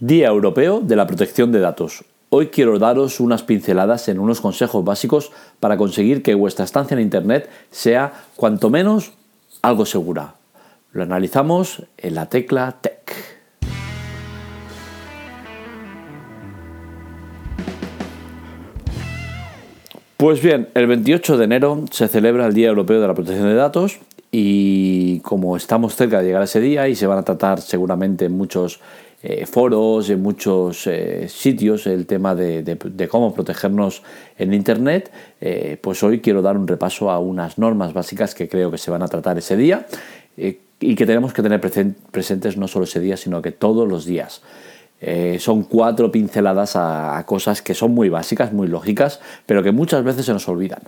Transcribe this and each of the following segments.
Día Europeo de la Protección de Datos. Hoy quiero daros unas pinceladas en unos consejos básicos para conseguir que vuestra estancia en Internet sea cuanto menos algo segura. Lo analizamos en la tecla Tech. Pues bien, el 28 de enero se celebra el Día Europeo de la Protección de Datos y como estamos cerca de llegar a ese día y se van a tratar seguramente muchos eh, foros, en muchos eh, sitios el tema de, cómo protegernos en Internet, eh, pues hoy quiero dar un repaso a unas normas básicas que creo que se van a tratar ese día y que tenemos que tener presentes no solo ese día, sino que todos los días. son cuatro pinceladas a, cosas que son muy básicas, muy lógicas, pero que muchas veces se nos olvidan.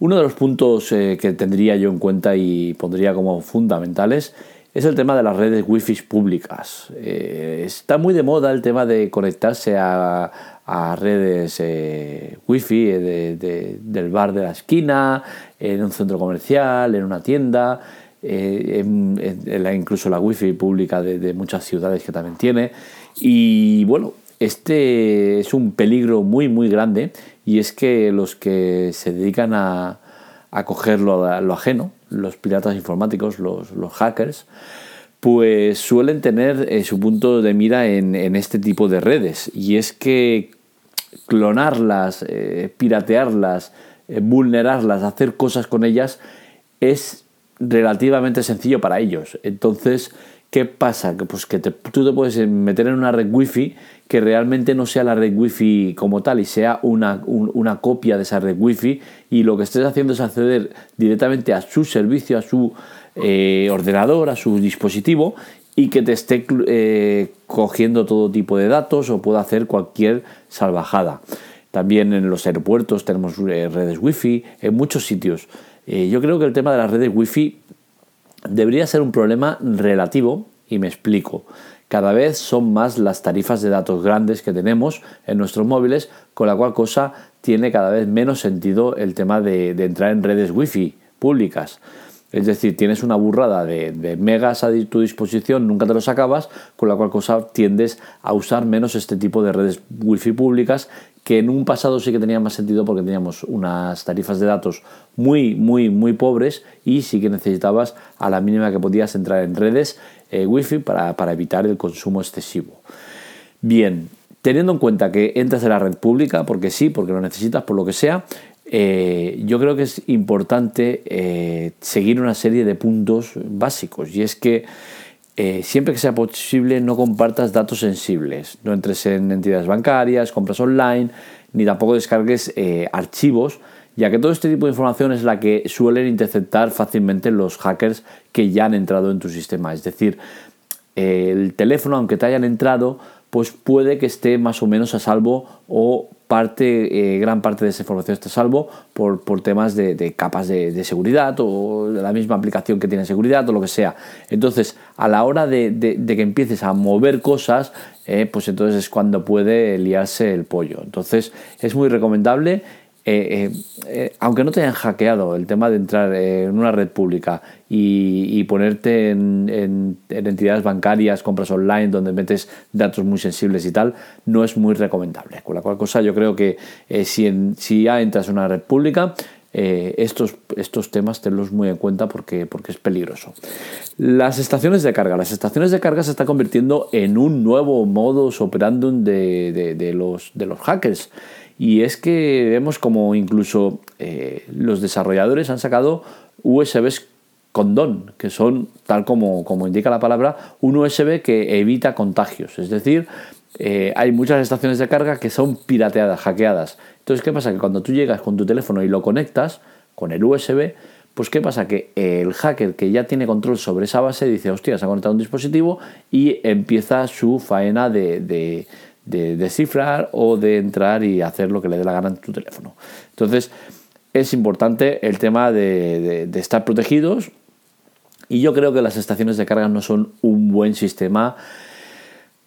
Uno de los puntos que tendría yo en cuenta y pondría como fundamentales es el tema de las redes wifi públicas. Eh, está muy de moda el tema de conectarse a, redes eh, wifi eh, del bar de la esquina, en un centro comercial, en una tienda, incluso la wifi pública de, muchas ciudades que también tiene. Y bueno, este es un peligro muy muy grande y es que los que se dedican a, a coger lo ajeno, los piratas informáticos, los, hackers, pues suelen tener eh, su punto de mira en, este tipo de redes. Y es que clonarlas, eh, piratearlas, eh, vulnerarlas, hacer cosas con ellas es relativamente sencillo para ellos. Entonces, ¿qué pasa? Que, pues que tú te puedes meter en una red wifi que realmente no sea la red wifi como tal y sea una, copia de esa red wifi y lo que estés haciendo es acceder directamente a su servicio, a su eh, ordenador, a su dispositivo y que te esté eh, cogiendo todo tipo de datos o pueda hacer cualquier salvajada. También en los aeropuertos tenemos eh, redes wifi, en muchos sitios. Yo creo que el tema de las redes wifi debería ser un problema relativo y me explico. Cada vez son más las tarifas de datos grandes que tenemos en nuestros móviles, con la cual cosa tiene cada vez menos sentido el tema de, entrar en redes wifi públicas. Es decir, tienes una burrada de, de, megas a tu disposición, nunca te los acabas, con la cual cosa tiendes a usar menos este tipo de redes wifi públicas que en un pasado sí que tenía más sentido porque teníamos unas tarifas de datos muy, muy, muy pobres y sí que necesitabas a la mínima que podías entrar en redes eh, wifi para, evitar el consumo excesivo. Bien, teniendo en cuenta que entras en la red pública, porque sí, porque lo necesitas, por lo que sea, eh, yo creo que es importante eh, seguir una serie de puntos básicos y es que siempre que sea posible no compartas datos sensibles, no entres en entidades bancarias, compras online, ni tampoco descargues archivos ya que todo este tipo de información es la que suelen interceptar fácilmente los hackers que ya han entrado en tu sistema. Es decir, el teléfono, aunque te hayan entrado, pues puede que esté más o menos a salvo o parte, eh, gran parte de esa información está a salvo por, temas de, capas de, seguridad o de la misma aplicación que tiene seguridad o lo que sea. Entonces, a la hora de, que empieces a mover cosas, eh, pues entonces es cuando puede liarse el pollo. Entonces, es muy recomendable eh, eh, eh, aunque no te hayan hackeado el tema de entrar en una red pública y, ponerte en, entidades bancarias, compras online, donde metes datos muy sensibles y tal, no es muy recomendable. Con la cual cosa yo creo que si, ya entras en una red pública, estos, estos temas tenlos muy en cuenta porque, porque es peligroso. Las estaciones de carga. Las estaciones de carga se están convirtiendo en un nuevo modus operandum de, de los, de los hackers. Y es que vemos como incluso eh, los desarrolladores han sacado USBs condón, que son, tal como, como indica la palabra, un USB que evita contagios. Es decir, eh, hay muchas estaciones de carga que son pirateadas, hackeadas. Entonces, ¿qué pasa? Que cuando tú llegas con tu teléfono y lo conectas con el USB, pues ¿qué pasa? Que el hacker que ya tiene control sobre esa base dice, hostia, se ha conectado un dispositivo y empieza su faena de descifrar o de entrar y hacer lo que le dé la gana en tu teléfono. Entonces, es importante el tema de, estar protegidos y yo creo que las estaciones de carga no son un buen sistema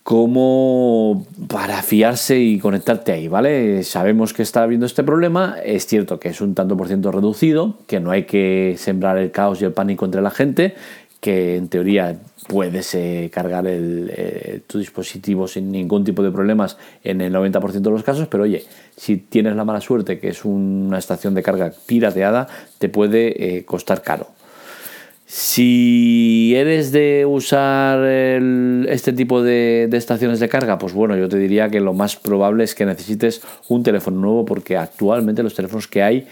como para fiarse y conectarte ahí, ¿vale? Sabemos que está habiendo este problema, es cierto que es un tanto por ciento reducido, que no hay que sembrar el caos y el pánico entre la gente, que en teoría puedes eh, cargar el, tu dispositivo sin ningún tipo de problemas en el 90% de los casos, pero oye, si tienes la mala suerte que es una estación de carga pirateada, te puede costar caro. Si eres de usar este tipo de, estaciones de carga, pues bueno, yo te diría que lo más probable es que necesites un teléfono nuevo porque actualmente los teléfonos que hay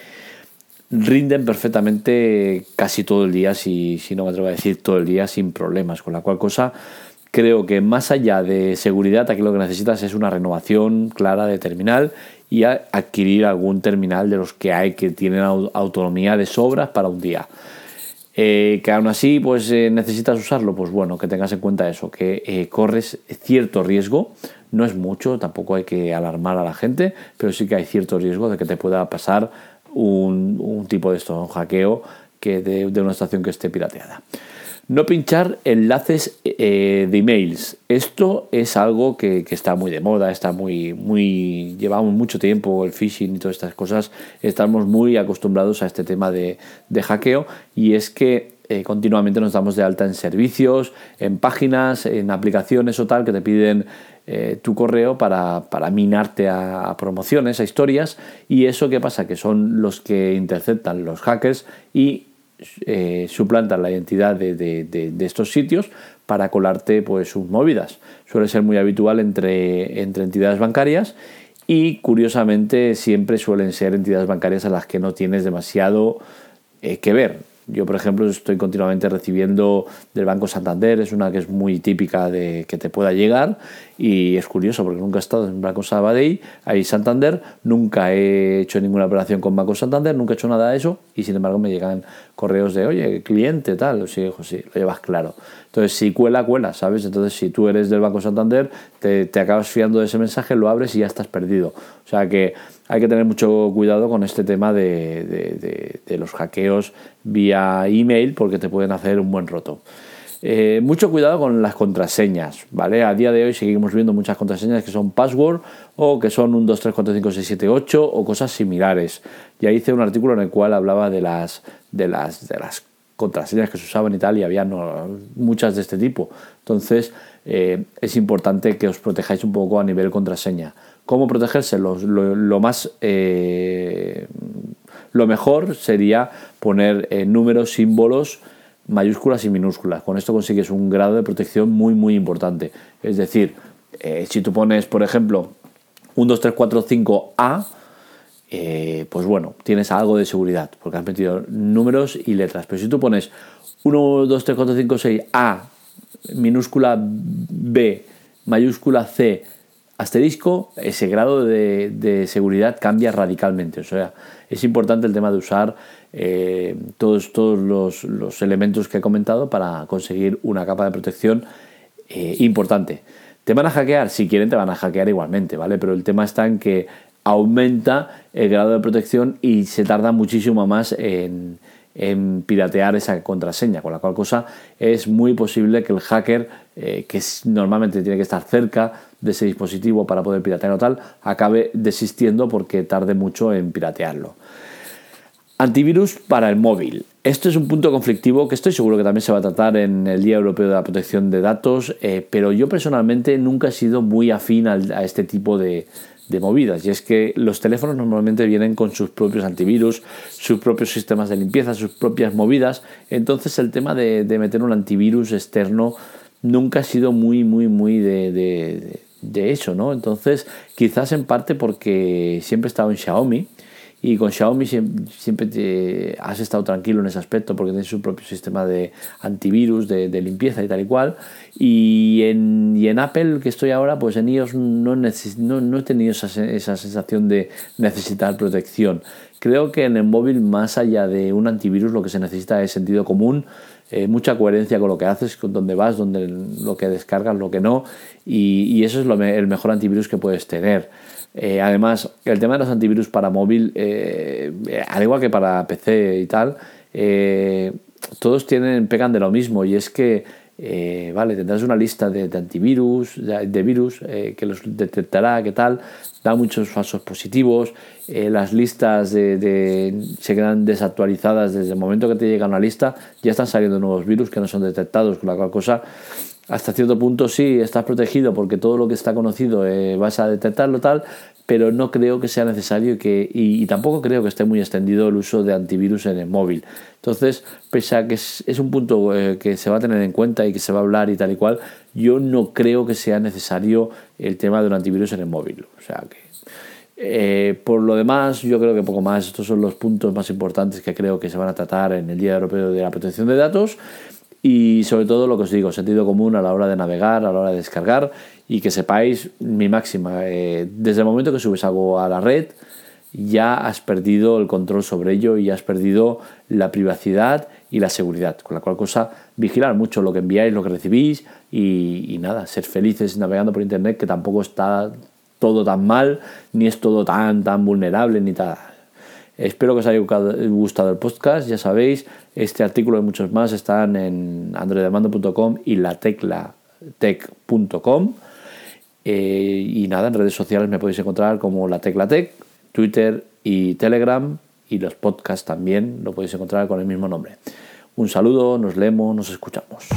rinden perfectamente casi todo el día, si, si no me atrevo a decir todo el día, sin problemas. Con la cual cosa, creo que más allá de seguridad, aquí lo que necesitas es una renovación clara de terminal y adquirir algún terminal de los que hay que tienen autonomía de sobras para un día. Eh, que aún así pues eh, necesitas usarlo, pues bueno, que tengas en cuenta eso, que eh, corres cierto riesgo, no es mucho, tampoco hay que alarmar a la gente, pero sí que hay cierto riesgo de que te pueda pasar un, tipo de esto, un hackeo que de, de una estación que esté pirateada. No pinchar enlaces eh, de emails. Esto es algo que, está muy de moda, está muy, muy. Llevamos mucho tiempo el phishing y todas estas cosas. Estamos muy acostumbrados a este tema de, hackeo. Y es que eh, continuamente nos damos de alta en servicios, en páginas, en aplicaciones o tal que te piden eh, tu correo para, minarte a, promociones, a historias. Y eso qué pasa? Que son los que interceptan los hackers y eh, suplantan la identidad de, estos sitios para colarte pues, sus movidas. Suele ser muy habitual entre, entre entidades bancarias y curiosamente siempre suelen ser entidades bancarias a las que no tienes demasiado eh, que ver. Yo, por ejemplo, estoy continuamente recibiendo del Banco Santander, es una que es muy típica de que te pueda llegar y es curioso porque nunca he estado en Banco Sabadell, ahí Santander, nunca he hecho ninguna operación con Banco Santander, nunca he hecho nada de eso y sin embargo me llegan correos de, oye, cliente, tal, sí, hijo, sí, lo llevas claro. Entonces, si cuela, cuela, ¿sabes? Entonces, si tú eres del Banco Santander, te, te acabas fiando de ese mensaje, lo abres y ya estás perdido. O sea que hay que tener mucho cuidado con este tema de, los hackeos vía email porque te pueden hacer un buen roto. Eh, mucho cuidado con las contraseñas, ¿vale? A día de hoy seguimos viendo muchas contraseñas que son password o que son un 2, 3, 4, 5, 6, 7, 8 o cosas similares. Ya hice un artículo en el cual hablaba de las, de las, de las contraseñas que se usaban y tal, y había muchas de este tipo. Entonces, eh, es importante que os protejáis un poco a nivel contraseña. ¿Cómo protegerse? Lo, más, eh, lo mejor sería poner números, símbolos, mayúsculas y minúsculas. Con esto consigues un grado de protección muy, muy importante. Es decir, eh, si tú pones, por ejemplo, 1, 2, 3, 4, 5 A, pues bueno, tienes algo de seguridad, porque has metido números y letras. Pero si tú pones 1, 2, 3, 4, 5, 6 A, minúscula B, mayúscula C, asterisco, ese grado de, seguridad cambia radicalmente. O sea, es importante el tema de usar eh, todos, todos los, elementos que he comentado para conseguir una capa de protección eh, importante. ¿Te van a hackear? Si quieren, te van a hackear igualmente, ¿vale? Pero el tema está en que aumenta el grado de protección y se tarda muchísimo más en, piratear esa contraseña, con la cual cosa es muy posible que el hacker, eh, que normalmente tiene que estar cerca de ese dispositivo para poder piratear o tal, acabe desistiendo porque tarde mucho en piratearlo. Antivirus para el móvil. Esto es un punto conflictivo que estoy seguro que también se va a tratar en el Día Europeo de la Protección de Datos, eh, pero yo personalmente nunca he sido muy afín a este tipo de, de movidas. Y es que los teléfonos normalmente vienen con sus propios antivirus, sus propios sistemas de limpieza, sus propias movidas. Entonces el tema de, meter un antivirus externo nunca ha sido muy, muy, muy de, de, de, eso, ¿no? Entonces quizás en parte porque siempre he estado en Xiaomi y con Xiaomi siempre te has estado tranquilo en ese aspecto porque tiene su propio sistema de antivirus, de, limpieza y tal y cual. Y en, y en, Apple, que estoy ahora, pues en iOS no, no, he tenido esa, esa, sensación de necesitar protección. Creo que en el móvil, más allá de un antivirus, lo que se necesita es sentido común, eh, mucha coherencia con lo que haces, con dónde vas, dónde, lo que descargas, lo que no. Y, y eso es lo, el mejor antivirus que puedes tener. Eh, además, el tema de los antivirus para móvil, eh, al igual que para PC y tal, eh, todos tienen, pegan de lo mismo y es que eh, vale, tendrás una lista de, antivirus, de, virus que los detectará, qué tal, da muchos falsos positivos, las listas de, se quedan desactualizadas desde el momento que te llega una lista, ya están saliendo nuevos virus que no son detectados, con la cual cosa hasta cierto punto sí estás protegido porque todo lo que está conocido vas a detectarlo tal, pero no creo que sea necesario que, y, tampoco creo que esté muy extendido el uso de antivirus en el móvil. Entonces, pese a que es, un punto eh, que se va a tener en cuenta y que se va a hablar y tal y cual, yo no creo que sea necesario el tema de un antivirus en el móvil. O sea que, eh, por lo demás, yo creo que poco más. Estos son los puntos más importantes que creo que se van a tratar en el Día Europeo de la Protección de Datos y sobre todo lo que os digo, sentido común a la hora de navegar, a la hora de descargar y que sepáis mi máxima, eh, desde el momento que subes algo a la red ya has perdido el control sobre ello y has perdido la privacidad y la seguridad, con la cual cosa vigilar mucho lo que enviáis, lo que recibís y, nada, ser felices navegando por internet que tampoco está todo tan mal, ni es todo tan tan vulnerable, ni tal Espero que os haya gustado el podcast. Ya sabéis, este artículo y muchos más están en androidemando.com y lateclatech.com. Eh, y nada, en redes sociales me podéis encontrar como la Tecla Tech, Twitter y Telegram. Y los podcasts también lo podéis encontrar con el mismo nombre. Un saludo, nos leemos, nos escuchamos.